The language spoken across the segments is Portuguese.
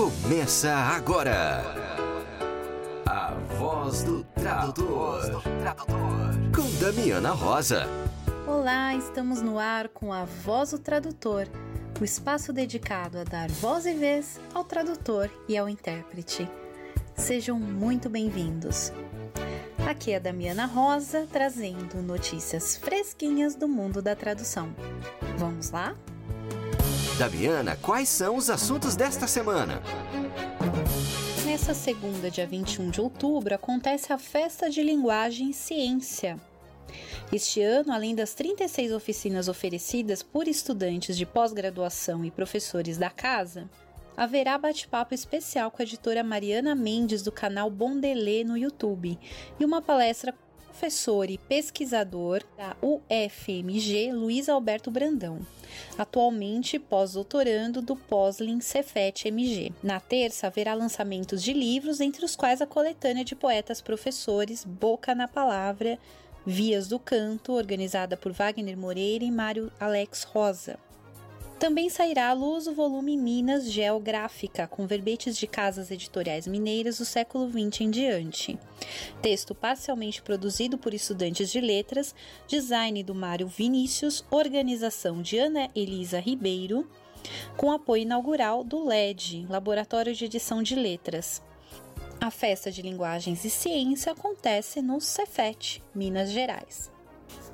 Começa agora. A voz do tradutor. Com Damiana Rosa. Olá, estamos no ar com a Voz do Tradutor, o espaço dedicado a dar voz e vez ao tradutor e ao intérprete. Sejam muito bem-vindos. Aqui é Damiana Rosa trazendo notícias fresquinhas do mundo da tradução. Vamos lá? Damiana, quais são os assuntos desta semana? Nessa segunda, dia 21 de outubro, acontece a Festa de Linguagem e Ciência. Este ano, além das 36 oficinas oferecidas por estudantes de pós-graduação e professores da casa, haverá bate-papo especial com a editora Mariana Mendes do canal Bondelê no YouTube e uma palestra professor e pesquisador da UFMG, Luiz Alberto Brandão, atualmente pós-doutorando do Poslin Cefet MG. Na terça haverá lançamentos de livros, entre os quais a coletânea de poetas professores Boca na Palavra, Vias do Canto, organizada por Wagner Moreira e Mário Alex Rosa. Também sairá à luz o volume Minas Geográfica, com verbetes de casas editoriais mineiras do século XX em diante. Texto parcialmente produzido por estudantes de letras, design do Mário Vinícius, organização de Ana Elisa Ribeiro, com apoio inaugural do LED, Laboratório de Edição de Letras. A Festa de Linguagens e Ciência acontece no Cefet, Minas Gerais.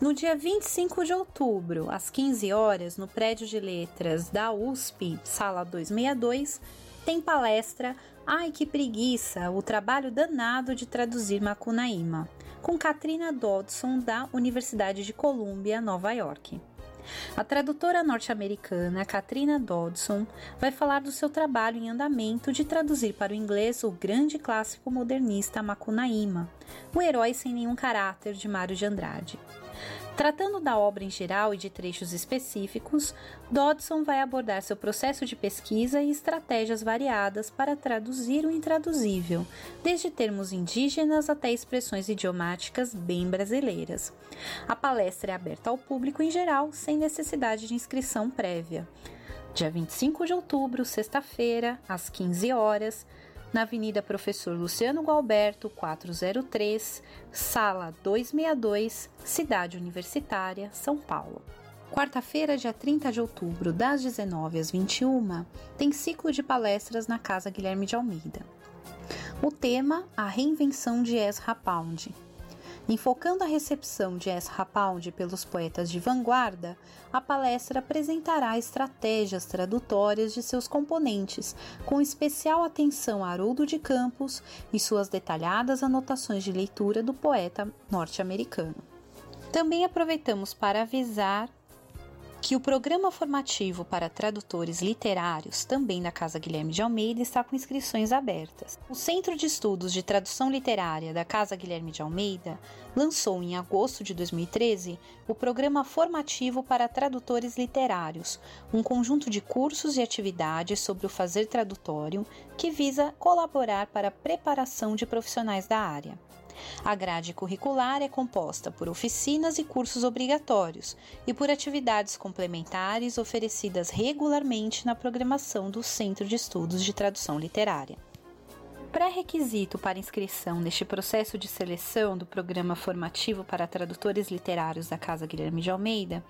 No dia 25 de outubro, às 15 horas, no prédio de letras da USP, sala 262, tem palestra Ai que preguiça, o trabalho danado de traduzir Macunaíma, com Katrina Dodson da Universidade de Colômbia, Nova York. A tradutora norte-americana Katrina Dodson vai falar do seu trabalho em andamento de traduzir para o inglês o grande clássico modernista Macunaíma, o herói sem nenhum caráter de Mário de Andrade. Tratando da obra em geral e de trechos específicos, Dodson vai abordar seu processo de pesquisa e estratégias variadas para traduzir o intraduzível, desde termos indígenas até expressões idiomáticas bem brasileiras. A palestra é aberta ao público em geral, sem necessidade de inscrição prévia. Dia 25 de outubro, sexta-feira, às 15 horas, na Avenida Professor Luciano Gualberto, 403, Sala 262, Cidade Universitária, São Paulo. Quarta-feira, dia 30 de outubro, das 19 às 21, tem ciclo de palestras na Casa Guilherme de Almeida. O tema: A reinvenção de Ezra Pound. Enfocando a recepção de Ezra Pound pelos poetas de vanguarda, a palestra apresentará estratégias tradutórias de seus componentes, com especial atenção a Haroldo de Campos e suas detalhadas anotações de leitura do poeta norte-americano. Também aproveitamos para avisar que o programa formativo para tradutores literários, também da Casa Guilherme de Almeida, está com inscrições abertas. O Centro de Estudos de Tradução Literária da Casa Guilherme de Almeida lançou em agosto de 2013 o programa formativo para tradutores literários, um conjunto de cursos e atividades sobre o fazer tradutório que visa colaborar para a preparação de profissionais da área. A grade curricular é composta por oficinas e cursos obrigatórios e por atividades complementares oferecidas regularmente na programação do Centro de Estudos de Tradução Literária. Pré-requisito para inscrição neste processo de seleção do programa formativo para tradutores literários da Casa Guilherme de Almeida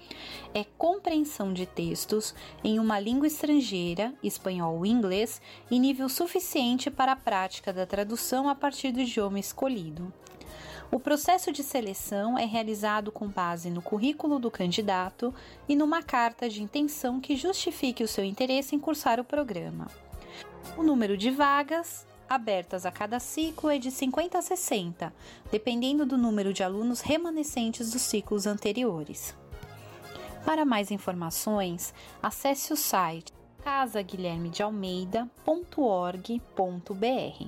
é compreensão de textos em uma língua estrangeira, espanhol ou inglês, em nível suficiente para a prática da tradução a partir do idioma escolhido. O processo de seleção é realizado com base no currículo do candidato e numa carta de intenção que justifique o seu interesse em cursar o programa. O número de vagas abertas a cada ciclo é de 50 a 60, dependendo do número de alunos remanescentes dos ciclos anteriores. Para mais informações, acesse o site casaguilhermedealmeida.org.br.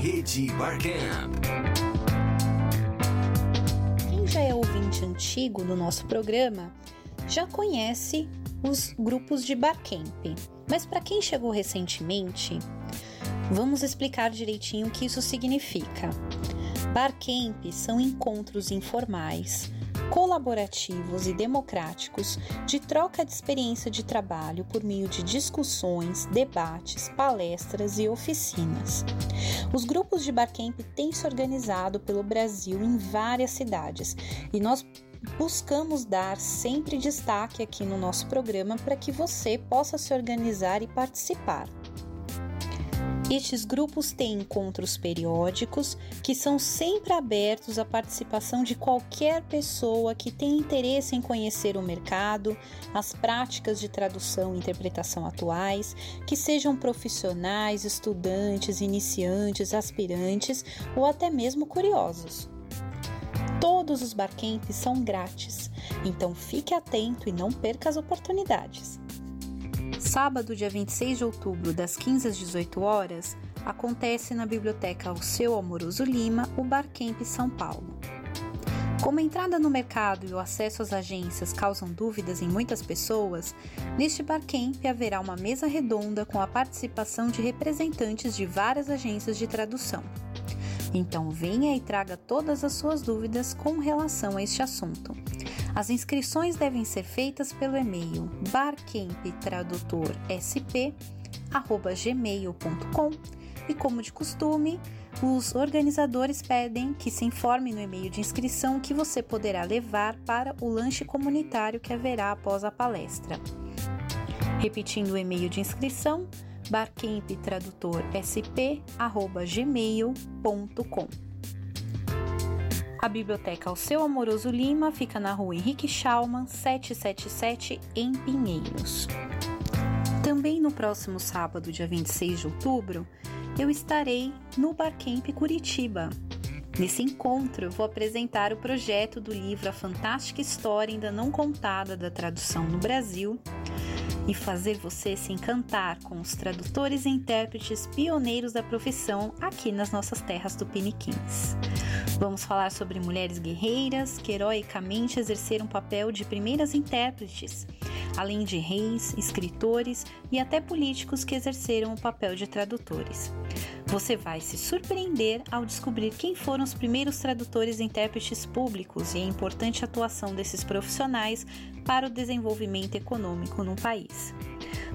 Rede Barcamp. Quem já é ouvinte antigo no nosso programa já conhece os grupos de Barcamp. Mas para quem chegou recentemente, vamos explicar direitinho o que isso significa. Barcamp são encontros informais colaborativos e democráticos de troca de experiência de trabalho por meio de discussões, debates, palestras e oficinas. Os grupos de Barcamp têm se organizado pelo Brasil em várias cidades e nós buscamos dar sempre destaque aqui no nosso programa para que você possa se organizar e participar. Estes grupos têm encontros periódicos que são sempre abertos à participação de qualquer pessoa que tenha interesse em conhecer o mercado, as práticas de tradução e interpretação atuais, que sejam profissionais, estudantes, iniciantes, aspirantes ou até mesmo curiosos. Todos os barcamps são grátis, então fique atento e não perca as oportunidades. Sábado, dia 26 de outubro, das 15 às 18 horas, acontece na Biblioteca Alceu Amoroso Lima o Barcamp São Paulo. Como a entrada no mercado e o acesso às agências causam dúvidas em muitas pessoas, neste Barcamp haverá uma mesa redonda com a participação de representantes de várias agências de tradução. Então venha e traga todas as suas dúvidas com relação a este assunto. As inscrições devem ser feitas pelo e-mail barcamptradutorsp@gmail.com e como de costume, os organizadores pedem que se informe no e-mail de inscrição que você poderá levar para o lanche comunitário que haverá após a palestra. Repetindo o e-mail de inscrição, barcamptradutorsp@gmail.com. A biblioteca Ao Seu Amoroso Lima fica na rua Henrique Schaumann, 777, em Pinheiros. Também no próximo sábado, dia 26 de outubro, eu estarei no Barcamp Curitiba. Nesse encontro, vou apresentar o projeto do livro A Fantástica História Ainda Não Contada da Tradução no Brasil e fazer você se encantar com os tradutores e intérpretes pioneiros da profissão aqui nas nossas terras tupiniquins. Vamos falar sobre mulheres guerreiras que heroicamente exerceram o papel de primeiras intérpretes, além de reis, escritores e até políticos que exerceram o papel de tradutores. Você vai se surpreender ao descobrir quem foram os primeiros tradutores e intérpretes públicos e a importante atuação desses profissionais para o desenvolvimento econômico no país.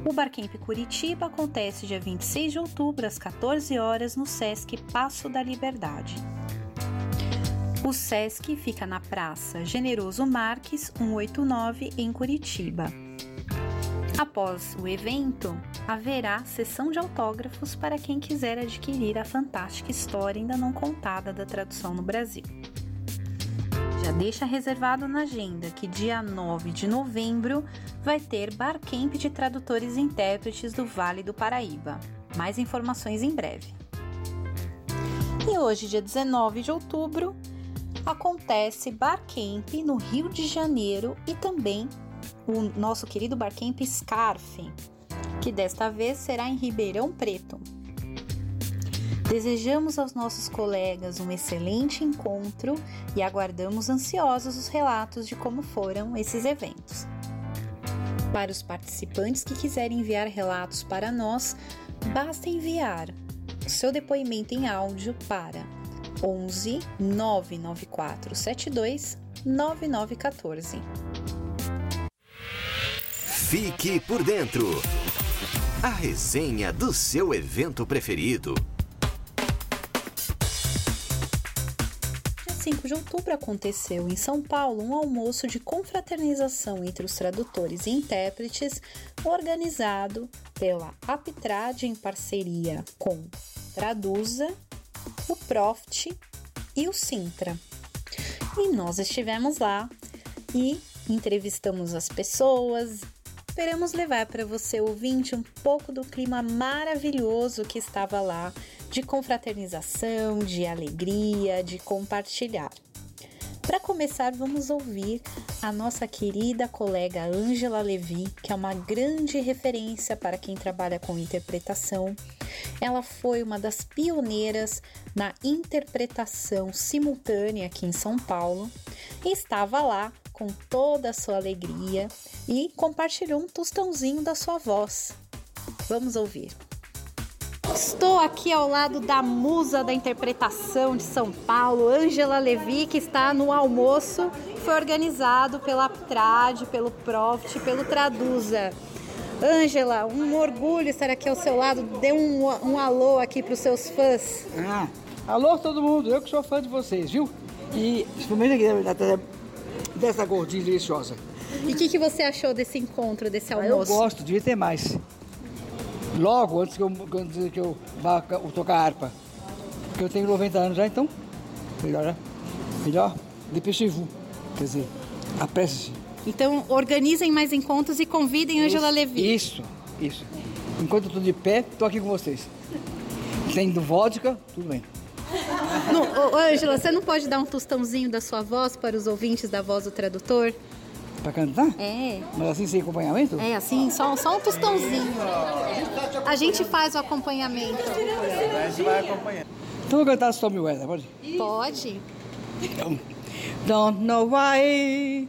O Barcamp Curitiba acontece dia 26 de outubro às 14 horas no SESC Passo da Liberdade. O SESC fica na Praça Generoso Marques 189 em Curitiba. Após o evento, haverá sessão de autógrafos para quem quiser adquirir a fantástica história ainda não contada da tradução no Brasil. Já deixa reservado na agenda que dia 9 de novembro vai ter Barcamp de Tradutores e Intérpretes do Vale do Paraíba. Mais informações em breve. E hoje, dia 19 de outubro, acontece Barcamp no Rio de Janeiro e também o nosso querido Barcamp Scarfe, que desta vez será em Ribeirão Preto. Desejamos aos nossos colegas um excelente encontro e aguardamos ansiosos os relatos de como foram esses eventos. Para os participantes que quiserem enviar relatos para nós, basta enviar seu depoimento em áudio para 11 994 72 9914. Fique por dentro. A resenha do seu evento preferido. 5 de outubro aconteceu em São Paulo um almoço de confraternização entre os tradutores e intérpretes, organizado pela Aptrad em parceria com Traduza, o Profit e o Sintra. E nós estivemos lá e entrevistamos as pessoas. Esperamos levar para você, ouvinte, um pouco do clima maravilhoso que estava lá de confraternização, de alegria, de compartilhar. Para começar, vamos ouvir a nossa querida colega Angela Levi, que é uma grande referência para quem trabalha com interpretação. Ela foi uma das pioneiras na interpretação simultânea aqui em São Paulo e estava lá com toda a sua alegria e compartilhou um tostãozinho da sua voz. Vamos ouvir. Estou aqui ao lado da musa da interpretação de São Paulo, Ângela Levi, que está no almoço. Foi organizado pela Aptrad, pelo Profit, pelo Traduza. Ângela, um orgulho estar aqui ao seu lado. Dê um, um alô aqui para os seus fãs. Ah, alô todo mundo, eu que sou fã de vocês, viu? E principalmente aqui dessa gordinha deliciosa. E o que, que, você achou desse encontro, desse almoço? Ah, eu gosto, devia ter mais. Logo antes que eu, antes que eu vá tocar harpa. Porque eu tenho 90 anos já, então melhor, né? Melhor, dépêchez-vous. Quer dizer, apresse-se. Então, organizem mais encontros e convidem isso, Angela Levi. Isso, isso. Enquanto eu estou de pé, estou aqui com vocês. Tendo vodka, tudo bem. Ângela, você não pode dar um tostãozinho da sua voz para os ouvintes da voz do tradutor? Para cantar? É. Mas assim sem acompanhamento? É, assim, só, só um tostãozinho. A gente faz o acompanhamento. A gente vai acompanhar. Então vou cantar Stormy Weather, pode? Pode. Então, don't know why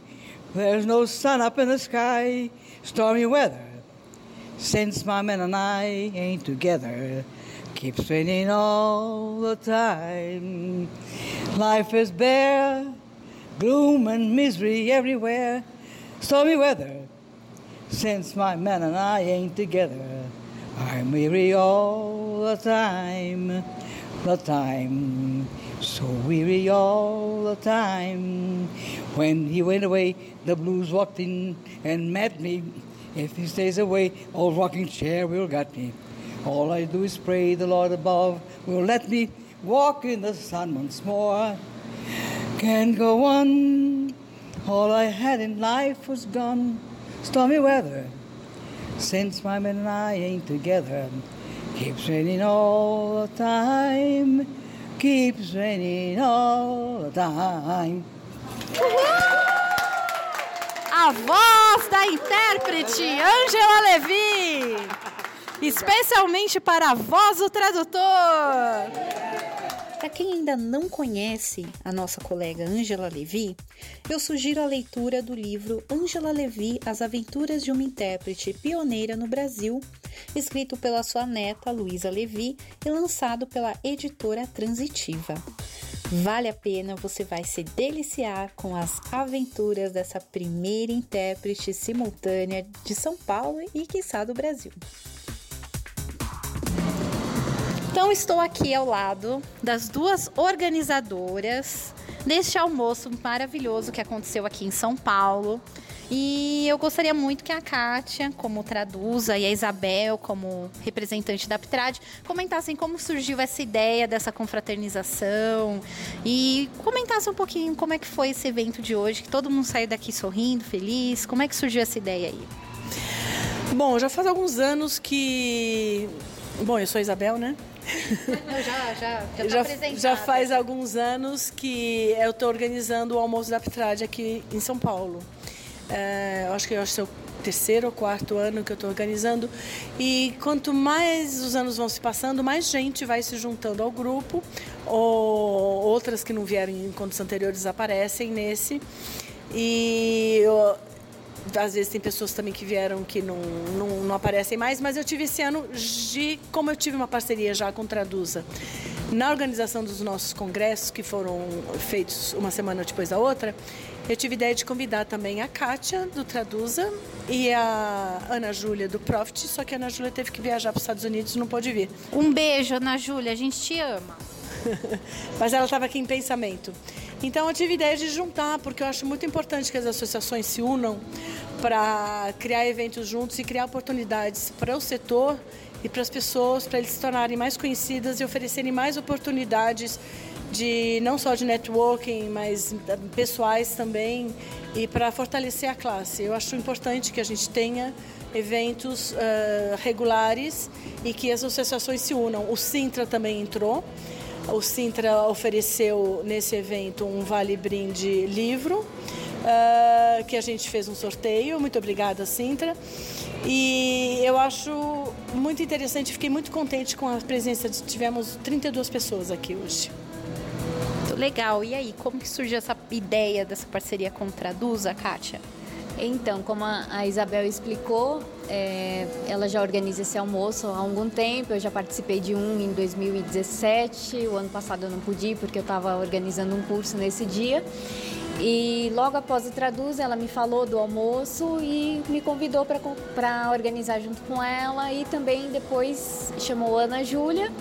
there's no sun up in the sky, stormy weather. Since my man and I ain't together, keeps raining all the time. Life is bare, gloom and misery everywhere, stormy weather. Since my man and I ain't together, I'm weary all the time, the time, so weary all the time. When he went away, the blues walked in and met me. If he stays away, old rocking chair will get me. All I do is pray the Lord above will let me walk in the sun once more. Can't go on. All I had in life was gone. Stormy weather. Since my man and I ain't together. Keeps raining all the time. Keeps raining all the time. A voz da intérprete Angela Levi especialmente para a voz do tradutor. Para quem ainda não conhece a nossa colega Angela Levi, eu sugiro a leitura do livro Angela Levi: As Aventuras de uma Intérprete Pioneira no Brasil, escrito pela sua neta Luísa Levi e lançado pela editora Transitiva. Vale a pena, você vai se deliciar com as aventuras dessa primeira intérprete simultânea de São Paulo e, quiçá, do Brasil. Então estou aqui ao lado das duas organizadoras deste almoço maravilhoso que aconteceu aqui em São Paulo. E eu gostaria muito que a Kátia, como traduza, e a Isabel, como representante da Aptrad, comentassem como surgiu essa ideia dessa confraternização e comentassem um pouquinho como é que foi esse evento de hoje, que todo mundo saiu daqui sorrindo, feliz. Como é que surgiu essa ideia aí? Bom, já faz alguns anos que. Bom, eu sou a Isabel, né? Não, já, já, já, já, já faz alguns anos que eu estou organizando o almoço da Aptrad aqui em São Paulo. É, acho que é o terceiro ou quarto ano que eu estou organizando. E quanto mais os anos vão se passando, mais gente vai se juntando ao grupo. Ou outras que não vieram em encontros anteriores aparecem nesse. E eu, às vezes tem pessoas também que vieram que não, não, não, aparecem mais, mas eu tive esse ano, de, como eu tive uma parceria já com Traduza, na organização dos nossos congressos, que foram feitos uma semana depois da outra, eu tive ideia de convidar também a Kátia, do Traduza, e a Ana Júlia, do Profit, só que a Ana Júlia teve que viajar para os Estados Unidos e não pôde vir. Um beijo, Ana Júlia, a gente te ama. Mas ela estava aqui em pensamento. Então eu tive ideia de juntar, porque eu acho muito importante que as associações se unam para criar eventos juntos e criar oportunidades para o setor e para as pessoas, para eles se tornarem mais conhecidas e oferecerem mais oportunidades de não só de networking, mas pessoais também e para fortalecer a classe. Eu acho importante que a gente tenha eventos uh, regulares e que as associações se unam. O Sintra também entrou. O Sintra ofereceu nesse evento um vale brinde livro, uh, que a gente fez um sorteio. Muito obrigada, Sintra. E eu acho muito interessante, fiquei muito contente com a presença. De, tivemos 32 pessoas aqui hoje. Muito legal. E aí, como que surgiu essa ideia dessa parceria com Traduza, Kátia? Então, como a Isabel explicou, é, ela já organiza esse almoço há algum tempo. Eu já participei de um em 2017. O ano passado eu não pude porque eu estava organizando um curso nesse dia. E logo após o Traduz, ela me falou do almoço e me convidou para organizar junto com ela. E também depois chamou Ana Júlia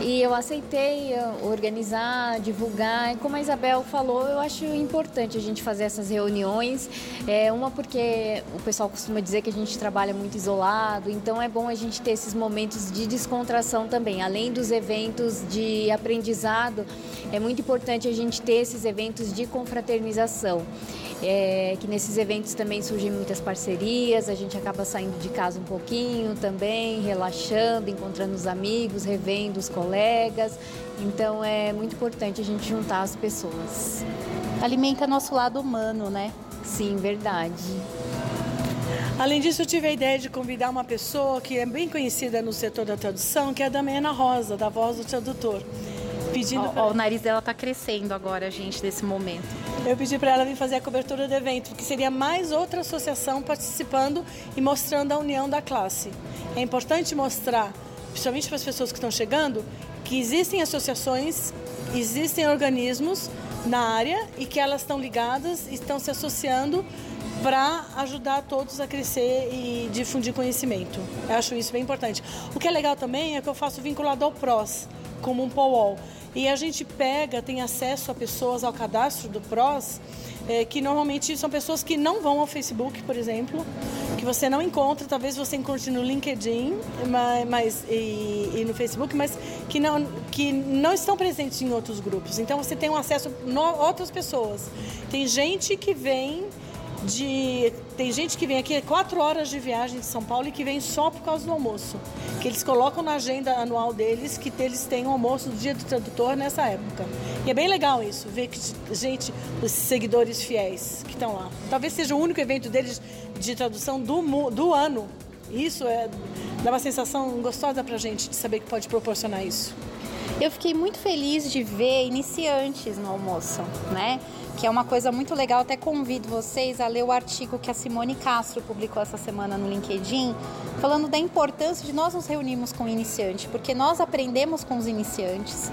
e eu aceitei organizar, divulgar. E como a Isabel falou, eu acho importante a gente fazer essas reuniões. É, uma porque o pessoal costuma dizer que a gente trabalha muito isolado, então é bom a gente ter esses momentos de descontração também. Além dos eventos de aprendizado, é muito importante a gente ter esses eventos de confraternização é, que nesses eventos também surgem muitas parcerias, a gente acaba saindo de casa um pouquinho também, relaxando, encontrando os amigos, revendo os colegas. Então é muito importante a gente juntar as pessoas. Alimenta nosso lado humano, né? Sim, verdade. Além disso, eu tive a ideia de convidar uma pessoa que é bem conhecida no setor da tradução, que é a Damiana Rosa, da Voz do Tradutor. Pedindo ó, pra... ó, o nariz dela está crescendo agora, gente, nesse momento. Eu pedi para ela vir fazer a cobertura do evento, porque seria mais outra associação participando e mostrando a união da classe. É importante mostrar, principalmente para as pessoas que estão chegando, que existem associações, existem organismos na área e que elas estão ligadas estão se associando para ajudar todos a crescer e difundir conhecimento. Eu acho isso bem importante. O que é legal também é que eu faço vinculado ao PROS, como um POL. E a gente pega, tem acesso a pessoas ao cadastro do PROS, é, que normalmente são pessoas que não vão ao Facebook, por exemplo, que você não encontra, talvez você encontre no LinkedIn mas, mas e, e, no Facebook, mas que não, que não estão presentes em outros grupos. Então você tem um acesso a outras pessoas. Tem gente que vem de. Tem gente que vem aqui quatro horas de viagem de São Paulo e que vem só por causa do almoço. Que eles colocam na agenda anual deles que eles têm um almoço do dia do tradutor nessa época. E é bem legal isso, ver que gente, os seguidores fiéis que estão lá. Talvez seja o único evento deles de tradução do, do ano. Isso é, dá uma sensação gostosa pra gente de saber que pode proporcionar isso. Eu fiquei muito feliz de ver iniciantes no almoço, né? Que é uma coisa muito legal. Até convido vocês a ler o artigo que a Simone Castro publicou essa semana no LinkedIn, falando da importância de nós nos reunirmos com o iniciante, porque nós aprendemos com os iniciantes,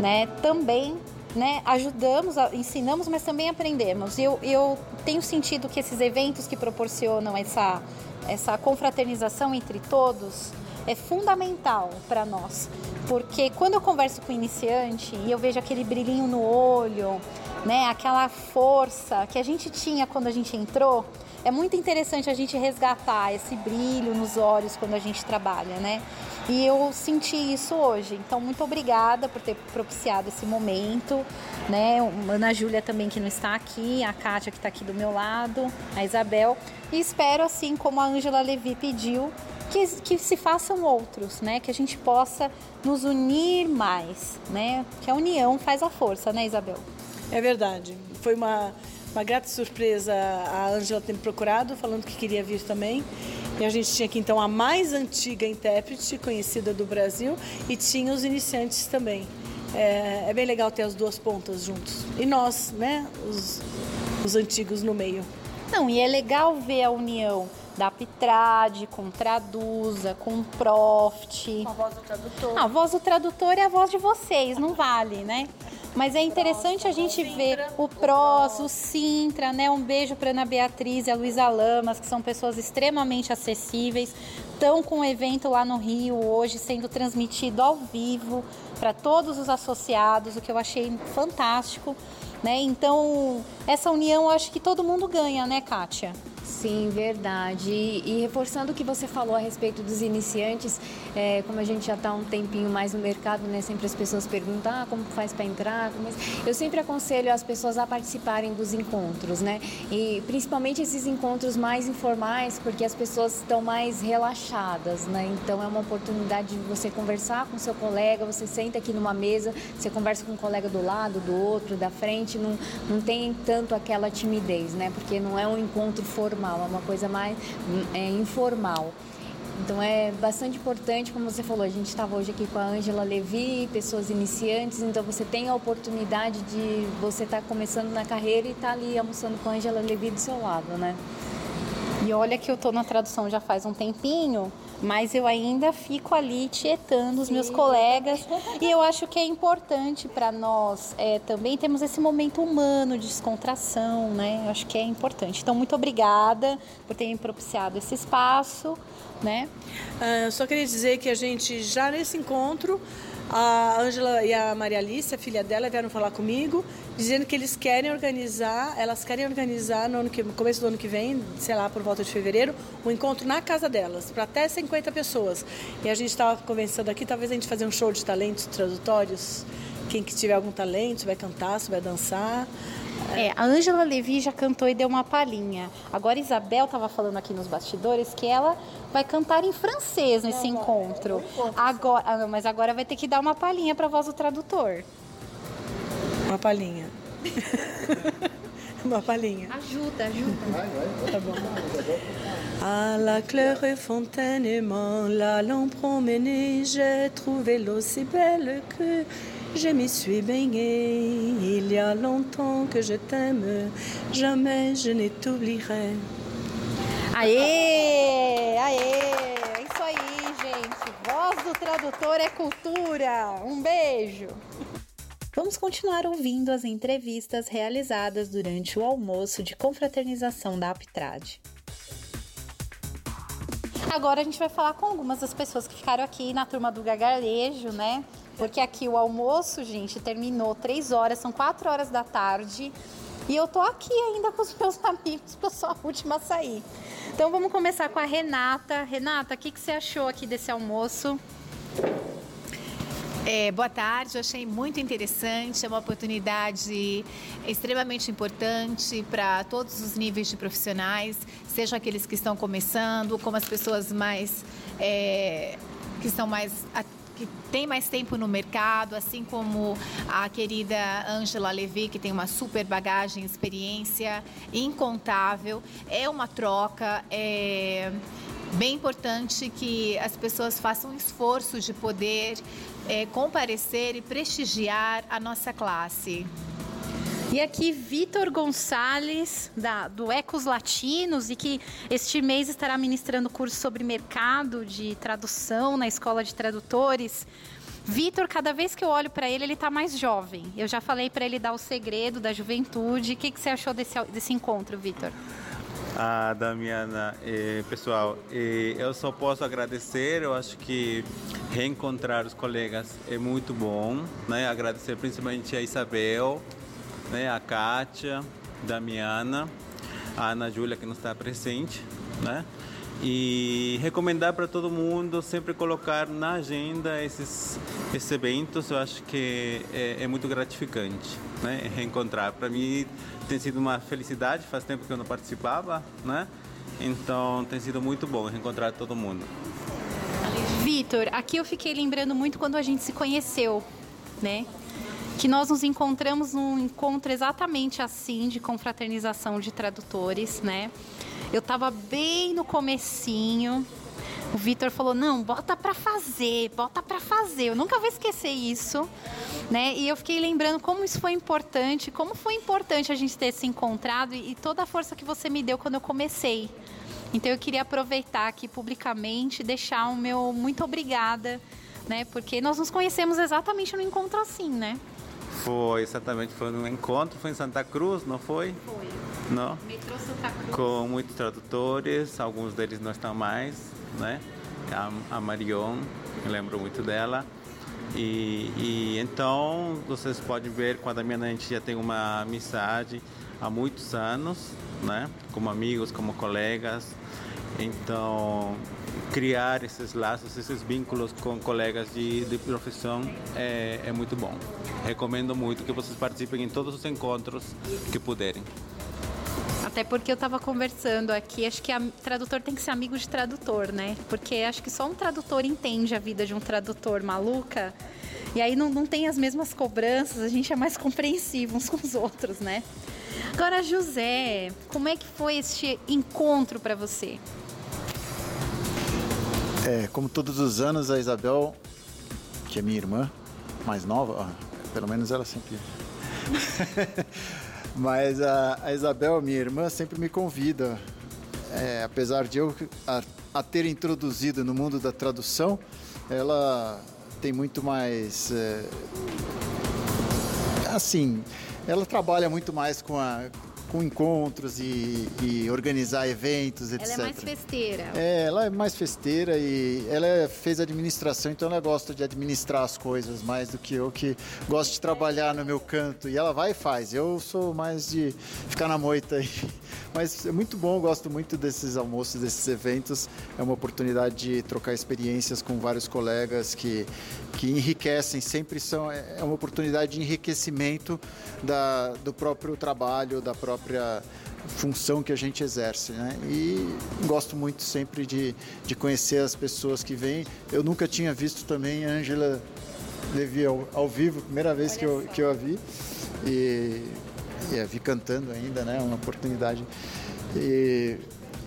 né? Também né, ajudamos, ensinamos, mas também aprendemos. Eu, eu tenho sentido que esses eventos que proporcionam essa, essa confraternização entre todos é fundamental para nós. Porque quando eu converso com o iniciante e eu vejo aquele brilhinho no olho, né? Aquela força que a gente tinha quando a gente entrou. É muito interessante a gente resgatar esse brilho nos olhos quando a gente trabalha, né? E eu senti isso hoje. Então, muito obrigada por ter propiciado esse momento, né? Ana Júlia também que não está aqui, a Kátia que está aqui do meu lado, a Isabel. E espero, assim como a Ângela Levi pediu, que, que se façam outros, né? Que a gente possa nos unir mais, né? Que a união faz a força, né, Isabel? É verdade. Foi uma, uma grata surpresa a Angela ter me procurado, falando que queria vir também. E a gente tinha aqui então a mais antiga intérprete conhecida do Brasil e tinha os iniciantes também. É, é bem legal ter as duas pontas juntos. E nós, né, os, os antigos no meio. Não, e é legal ver a união da Pitrade, com Traduza, com Profit. Com a voz do tradutor. a voz do tradutor é a voz de vocês, não vale, né? Mas é interessante a gente ver o PROS, o Sintra, né? Um beijo para Ana Beatriz e a Luísa Lamas, que são pessoas extremamente acessíveis. Estão com o evento lá no Rio hoje sendo transmitido ao vivo para todos os associados, o que eu achei fantástico. Né? Então, essa união eu acho que todo mundo ganha, né, Kátia? Sim, verdade. E, e, reforçando o que você falou a respeito dos iniciantes, é, como a gente já está um tempinho mais no mercado, né, sempre as pessoas perguntam ah, como faz para entrar. Mas eu sempre aconselho as pessoas a participarem dos encontros, né? E principalmente esses encontros mais informais, porque as pessoas estão mais relaxadas, né? Então é uma oportunidade de você conversar com seu colega, você senta aqui numa mesa, você conversa com um colega do lado, do outro, da frente, não, não tem tanto aquela timidez, né? Porque não é um encontro formal formal, é uma coisa mais é, informal. Então é bastante importante, como você falou, a gente estava hoje aqui com a Ângela Levi, pessoas iniciantes, então você tem a oportunidade de você estar tá começando na carreira e estar tá ali almoçando com a Ângela Levi do seu lado, né? E olha que eu estou na tradução já faz um tempinho, mas eu ainda fico ali tietando os Sim. meus colegas e eu acho que é importante para nós é, também temos esse momento humano de descontração, né? Eu acho que é importante. Então, muito obrigada por terem propiciado esse espaço, né? Uh, só queria dizer que a gente já nesse encontro a Ângela e a Maria Alice, a filha dela, vieram falar comigo, dizendo que eles querem organizar, elas querem organizar no, que, no começo do ano que vem, sei lá, por volta de fevereiro, um encontro na casa delas, para até 50 pessoas. E a gente estava conversando aqui, talvez a gente fazer um show de talentos tradutórios. Quem que tiver algum talento, vai cantar, vai dançar. É, a Ângela Levi já cantou e deu uma palhinha. Agora Isabel estava falando aqui nos bastidores que ela vai cantar em francês nesse não, encontro. Agora, ah, mas agora vai ter que dar uma palhinha para a voz do tradutor. Uma palhinha. uma palhinha. Ajuda, ajuda. Tá bom. À la claire fontaine aimant, l'allant promener, j'ai trouvé l'eau si belle que je m'y suis baignée. Il y a longtemps que je t'aime, jamais je ne t'oublierai. Aê! Aê! É isso aí, gente. Voz do tradutor é cultura. Um beijo. Vamos continuar ouvindo as entrevistas realizadas durante o almoço de confraternização da Aptrad. Agora a gente vai falar com algumas das pessoas que ficaram aqui na turma do gargarejo, né? Porque aqui o almoço, gente, terminou três horas, são quatro horas da tarde. E eu tô aqui ainda com os meus amigos, eu sou a última a sair. Então vamos começar com a Renata. Renata, o que, que você achou aqui desse almoço? É, boa tarde, eu achei muito interessante, é uma oportunidade extremamente importante para todos os níveis de profissionais, sejam aqueles que estão começando, como as pessoas mais é, que estão mais que tem mais tempo no mercado, assim como a querida Angela Levi, que tem uma super bagagem, experiência incontável. É uma troca, é bem importante que as pessoas façam um esforço de poder é, comparecer e prestigiar a nossa classe. E aqui Vitor Gonçalves, da, do Ecos Latinos, e que este mês estará ministrando curso sobre mercado de tradução na Escola de Tradutores. Vitor, cada vez que eu olho para ele, ele está mais jovem. Eu já falei para ele dar o segredo da juventude. O que, que você achou desse, desse encontro, Vitor? Ah, Damiana, eh, pessoal, eh, eu só posso agradecer. Eu acho que reencontrar os colegas é muito bom, né? Agradecer principalmente a Isabel, né, a Kátia, Damiana, a Ana Júlia que não está presente, né? E recomendar para todo mundo sempre colocar na agenda esses, esses eventos, eu acho que é, é muito gratificante, né? Reencontrar. Para mim tem sido uma felicidade, faz tempo que eu não participava, né? Então tem sido muito bom reencontrar todo mundo. Vitor, aqui eu fiquei lembrando muito quando a gente se conheceu, né? Que nós nos encontramos num encontro exatamente assim de confraternização de tradutores, né? Eu estava bem no comecinho. O Vitor falou: "Não, bota para fazer, bota para fazer". Eu nunca vou esquecer isso, né? E eu fiquei lembrando como isso foi importante, como foi importante a gente ter se encontrado e, e toda a força que você me deu quando eu comecei. Então eu queria aproveitar aqui publicamente, deixar o meu muito obrigada, né? Porque nós nos conhecemos exatamente no encontro assim, né? Foi, exatamente, foi um encontro, foi em Santa Cruz, não foi? Foi. Não? Metrô Santa Cruz. Com muitos tradutores, alguns deles não estão mais, né? A, a Marion, me lembro muito dela. E, e, então vocês podem ver quando a minha gente já tem uma amizade há muitos anos, né? Como amigos, como colegas. Então criar esses laços, esses vínculos com colegas de, de profissão é, é muito bom. Recomendo muito que vocês participem em todos os encontros que puderem. Até porque eu estava conversando aqui, acho que tradutor tem que ser amigo de tradutor, né? Porque acho que só um tradutor entende a vida de um tradutor maluca. E aí não, não tem as mesmas cobranças, a gente é mais compreensivo uns com os outros, né? Agora, José, como é que foi este encontro para você? É, como todos os anos, a Isabel, que é minha irmã, mais nova, ó, pelo menos ela sempre. Mas a, a, Isabel, minha irmã, sempre me convida. É, apesar de eu a, a, ter introduzido no mundo da tradução, ela tem muito mais. É, assim, ela trabalha muito mais com a com encontros e, e, organizar eventos, etc. Ela é mais festeira. É, ela é mais festeira e ela fez administração, então ela gosta de administrar as coisas mais do que eu, que gosto de trabalhar no meu canto. E ela vai e faz. Eu sou mais de ficar na moita aí. Mas é muito bom, gosto muito desses almoços, desses eventos. É uma oportunidade de trocar experiências com vários colegas que, que enriquecem, sempre são é, é uma oportunidade de enriquecimento da, do próprio trabalho, da própria função que a gente exerce, né? E gosto muito sempre de, de conhecer as pessoas que vêm. Eu nunca tinha visto também a Angela Levi ao, ao vivo, primeira vez que eu, que eu a vi. E e a vi cantando ainda, né? Uma oportunidade. E,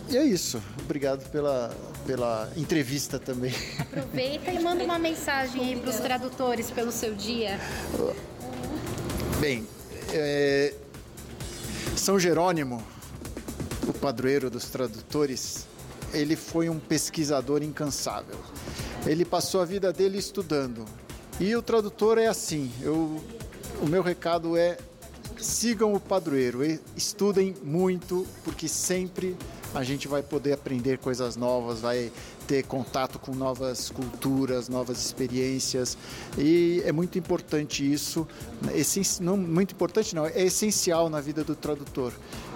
e é isso. Obrigado pela, pela entrevista também. Aproveita e manda uma mensagem aí para os tradutores pelo seu dia. Bem, é, São Jerônimo, o padroeiro dos tradutores, ele foi um pesquisador incansável. Ele passou a vida dele estudando. E o tradutor é assim. Eu, o meu recado é sigam o padroeiro, estudem muito, porque sempre a gente vai poder aprender coisas novas, vai ter contato com novas culturas, novas experiências e é muito importante isso, não muito importante não, é essencial na vida do tradutor.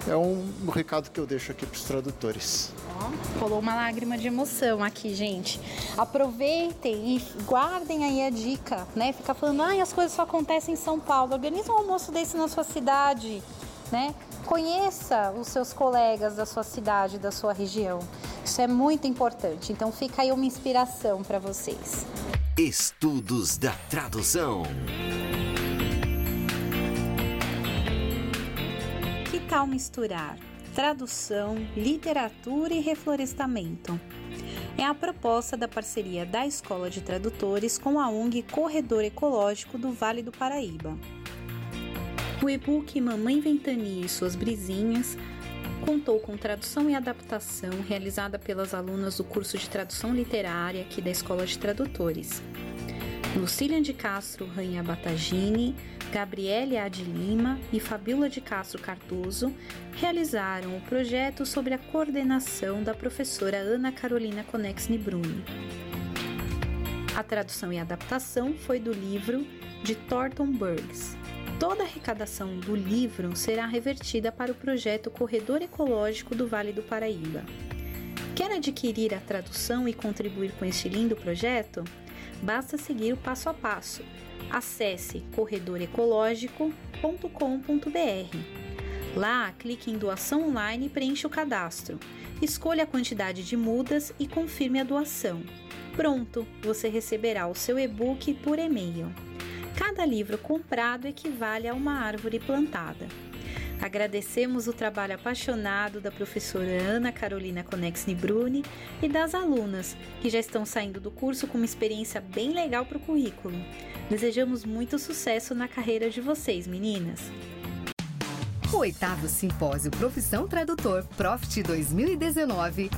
É um, um recado que eu deixo aqui para os tradutores. Oh, rolou uma lágrima de emoção aqui, gente. Aproveitem e guardem aí a dica, né? Ficar falando, ah, as coisas só acontecem em São Paulo. Organiza um almoço desse na sua cidade, né? Conheça os seus colegas da sua cidade, da sua região. Isso é muito importante. Então fica aí uma inspiração para vocês. Estudos da tradução. Que tal misturar tradução, literatura e reflorestamento? É a proposta da parceria da Escola de Tradutores com a ONG Corredor Ecológico do Vale do Paraíba. O e-book Mamãe Ventania e Suas Brisinhas contou com tradução e adaptação realizada pelas alunas do curso de tradução literária aqui da Escola de Tradutores. Lucília de Castro Ranha Batagini, Gabriele A. de Lima e Fabiola de Castro Cardoso realizaram o projeto sob a coordenação da professora Ana Carolina Conex Nibruni. A tradução e adaptação foi do livro de Thornton Burgs, Toda a arrecadação do livro será revertida para o projeto Corredor Ecológico do Vale do Paraíba. Quer adquirir a tradução e contribuir com este lindo projeto? Basta seguir o passo a passo. Acesse corredorecológico.com.br. Lá, clique em doação online e preencha o cadastro. Escolha a quantidade de mudas e confirme a doação. Pronto, você receberá o seu e-book por e-mail. Cada livro comprado equivale a uma árvore plantada. Agradecemos o trabalho apaixonado da professora Ana Carolina Conexni Bruni e das alunas, que já estão saindo do curso com uma experiência bem legal para o currículo. Desejamos muito sucesso na carreira de vocês, meninas! O oitavo Simpósio Profissão Tradutor Profit 2019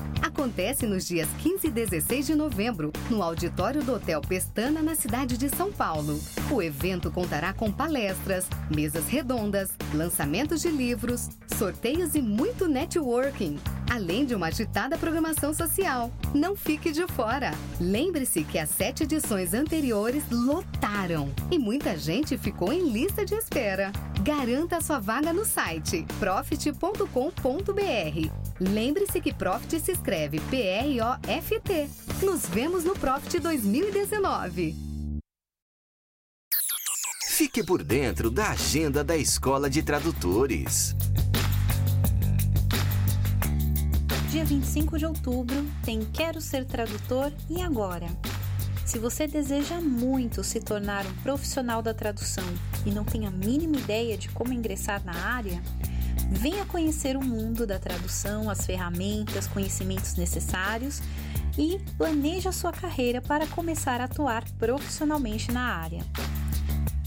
acontece nos dias 15 e 16 de novembro, no auditório do Hotel Pestana, na cidade de São Paulo. O evento contará com palestras, mesas redondas, lançamentos de livros, sorteios e muito networking além de uma agitada programação social. Não fique de fora! Lembre-se que as sete edições anteriores lotaram e muita gente ficou em lista de espera. Garanta sua vaga no site profit.com.br. Lembre-se que Profit se escreve P-R-O-F-T. Nos vemos no Profit 2019. Fique por dentro da agenda da Escola de Tradutores. dia 25 de outubro tem Quero Ser Tradutor e Agora. Se você deseja muito se tornar um profissional da tradução e não tem a mínima ideia de como ingressar na área, venha conhecer o mundo da tradução, as ferramentas, conhecimentos necessários e planeje a sua carreira para começar a atuar profissionalmente na área.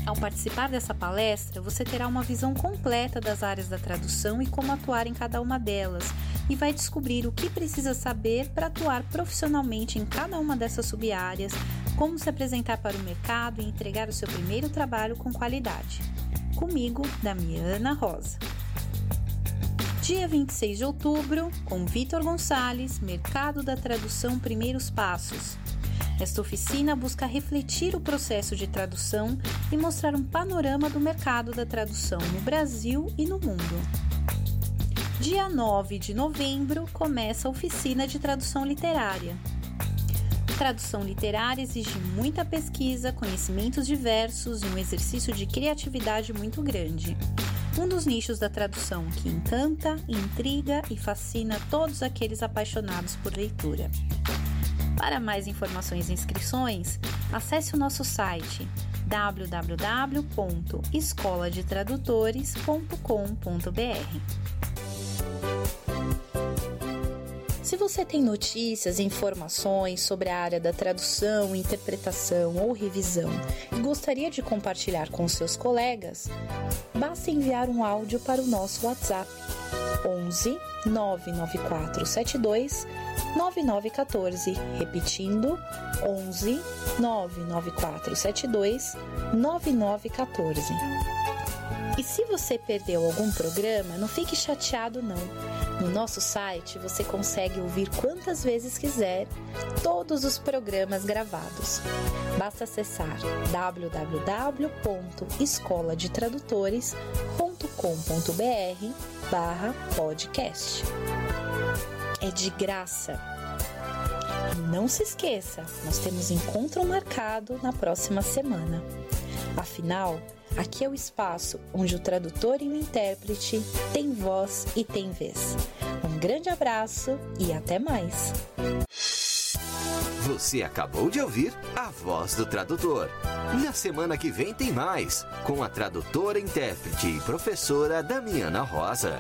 Ao participar dessa palestra, você terá uma visão completa das áreas da tradução e como atuar em cada uma delas, e vai descobrir o que precisa saber para atuar profissionalmente em cada uma dessas sub-áreas, como se apresentar para o mercado e entregar o seu primeiro trabalho com qualidade. Comigo, Damiana Rosa. Dia 26 de outubro, com Vitor Gonçalves, Mercado da Tradução Primeiros Passos. Esta oficina busca refletir o processo de tradução e mostrar um panorama do mercado da tradução no Brasil e no mundo. Dia 9 de novembro começa a oficina de tradução literária. Tradução literária exige muita pesquisa, conhecimentos diversos e um exercício de criatividade muito grande. Um dos nichos da tradução que encanta, intriga e fascina todos aqueles apaixonados por leitura. Para mais informações e inscrições, acesse o nosso site www.escoladetradutores.com.br. Se você tem notícias e informações sobre a área da tradução, interpretação ou revisão e gostaria de compartilhar com seus colegas, basta enviar um áudio para o nosso WhatsApp 11 99472 9914, repetindo 11 99472 9914. E se você perdeu algum programa, não fique chateado não. No nosso site você consegue ouvir quantas vezes quiser todos os programas gravados. Basta acessar www.escoladetradutores.com.br barra podcast é de graça. Não se esqueça, nós temos encontro marcado na próxima semana. Afinal, aqui é o espaço onde o tradutor e o intérprete têm voz e têm vez. Um grande abraço e até mais! Você acabou de ouvir a voz do tradutor. Na semana que vem tem mais, com a tradutora, intérprete e professora Damiana Rosa.